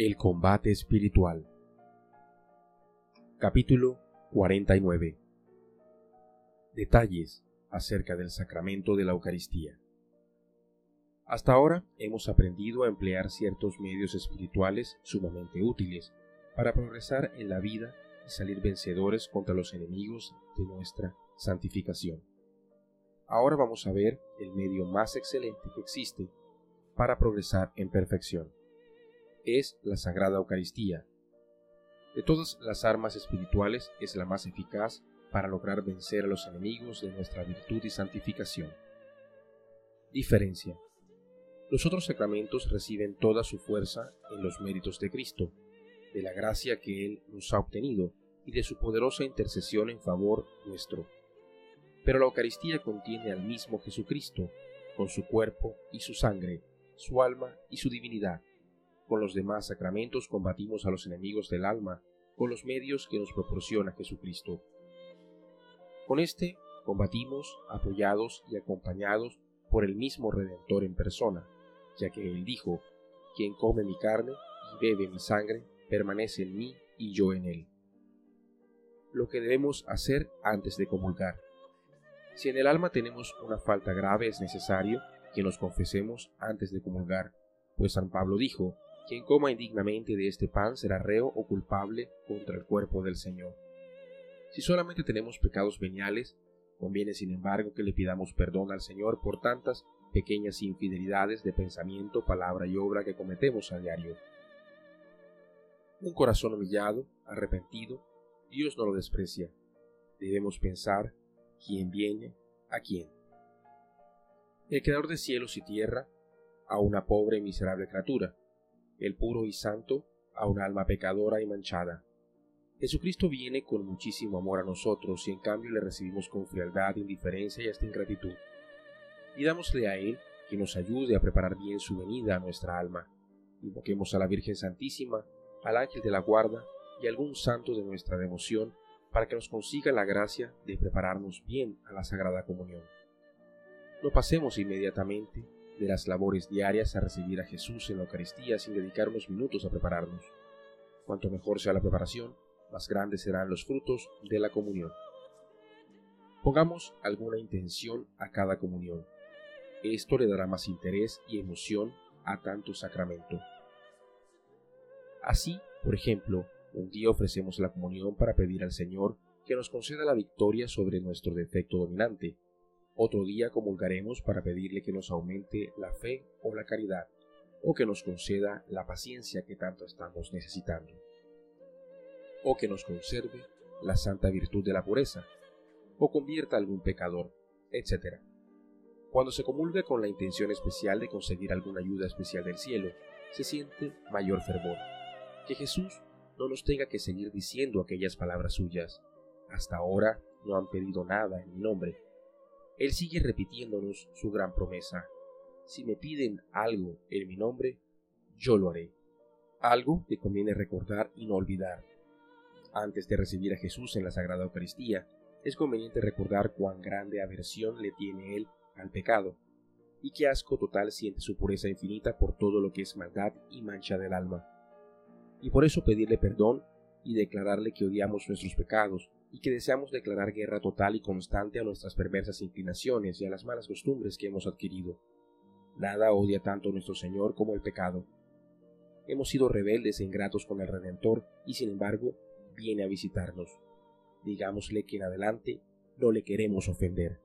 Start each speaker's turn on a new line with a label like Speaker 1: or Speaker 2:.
Speaker 1: El combate espiritual. Capítulo 49. Detalles acerca del sacramento de la Eucaristía. Hasta ahora hemos aprendido a emplear ciertos medios espirituales sumamente útiles para progresar en la vida y salir vencedores contra los enemigos de nuestra santificación. Ahora vamos a ver el medio más excelente que existe para progresar en perfección. Es la Sagrada Eucaristía. De todas las armas espirituales es la más eficaz para lograr vencer a los enemigos de nuestra virtud y santificación. Diferencia. Los otros sacramentos reciben toda su fuerza en los méritos de Cristo, de la gracia que Él nos ha obtenido y de su poderosa intercesión en favor nuestro. Pero la Eucaristía contiene al mismo Jesucristo, con su cuerpo y su sangre, su alma y su divinidad. Con los demás sacramentos combatimos a los enemigos del alma con los medios que nos proporciona Jesucristo. Con este combatimos apoyados y acompañados por el mismo Redentor en persona, ya que Él dijo, quien come mi carne y bebe mi sangre, permanece en mí y yo en Él. Lo que debemos hacer antes de comulgar. Si en el alma tenemos una falta grave es necesario que nos confesemos antes de comulgar, pues San Pablo dijo, quien coma indignamente de este pan será reo o culpable contra el cuerpo del Señor. Si solamente tenemos pecados veniales, conviene sin embargo que le pidamos perdón al Señor por tantas pequeñas infidelidades de pensamiento, palabra y obra que cometemos a diario. Un corazón humillado, arrepentido, Dios no lo desprecia. Debemos pensar quién viene a quién. El creador de cielos y tierra a una pobre y miserable criatura, el puro y santo a un alma pecadora y manchada. Jesucristo viene con muchísimo amor a nosotros y en cambio le recibimos con frialdad, indiferencia y hasta ingratitud. Pidámosle a Él que nos ayude a preparar bien su venida a nuestra alma. Invoquemos a la Virgen Santísima, al ángel de la guarda y a algún santo de nuestra devoción para que nos consiga la gracia de prepararnos bien a la Sagrada Comunión. No pasemos inmediatamente de las labores diarias a recibir a Jesús en la Eucaristía sin dedicar unos minutos a prepararnos. Cuanto mejor sea la preparación, más grandes serán los frutos de la comunión. Pongamos alguna intención a cada comunión. Esto le dará más interés y emoción a tanto sacramento. Así, por ejemplo, un día ofrecemos la comunión para pedir al Señor que nos conceda la victoria sobre nuestro defecto dominante. Otro día comulgaremos para pedirle que nos aumente la fe o la caridad, o que nos conceda la paciencia que tanto estamos necesitando, o que nos conserve la santa virtud de la pureza, o convierta a algún pecador, etc. Cuando se comulga con la intención especial de conseguir alguna ayuda especial del cielo, se siente mayor fervor. Que Jesús no nos tenga que seguir diciendo aquellas palabras suyas. Hasta ahora no han pedido nada en mi nombre. Él sigue repitiéndonos su gran promesa. Si me piden algo en mi nombre, yo lo haré. Algo que conviene recordar y no olvidar. Antes de recibir a Jesús en la Sagrada Eucaristía, es conveniente recordar cuán grande aversión le tiene Él al pecado, y qué asco total siente su pureza infinita por todo lo que es maldad y mancha del alma y por eso pedirle perdón y declararle que odiamos nuestros pecados y que deseamos declarar guerra total y constante a nuestras perversas inclinaciones y a las malas costumbres que hemos adquirido. Nada odia tanto nuestro Señor como el pecado. Hemos sido rebeldes e ingratos con el Redentor y sin embargo viene a visitarnos. Digámosle que en adelante no le queremos ofender.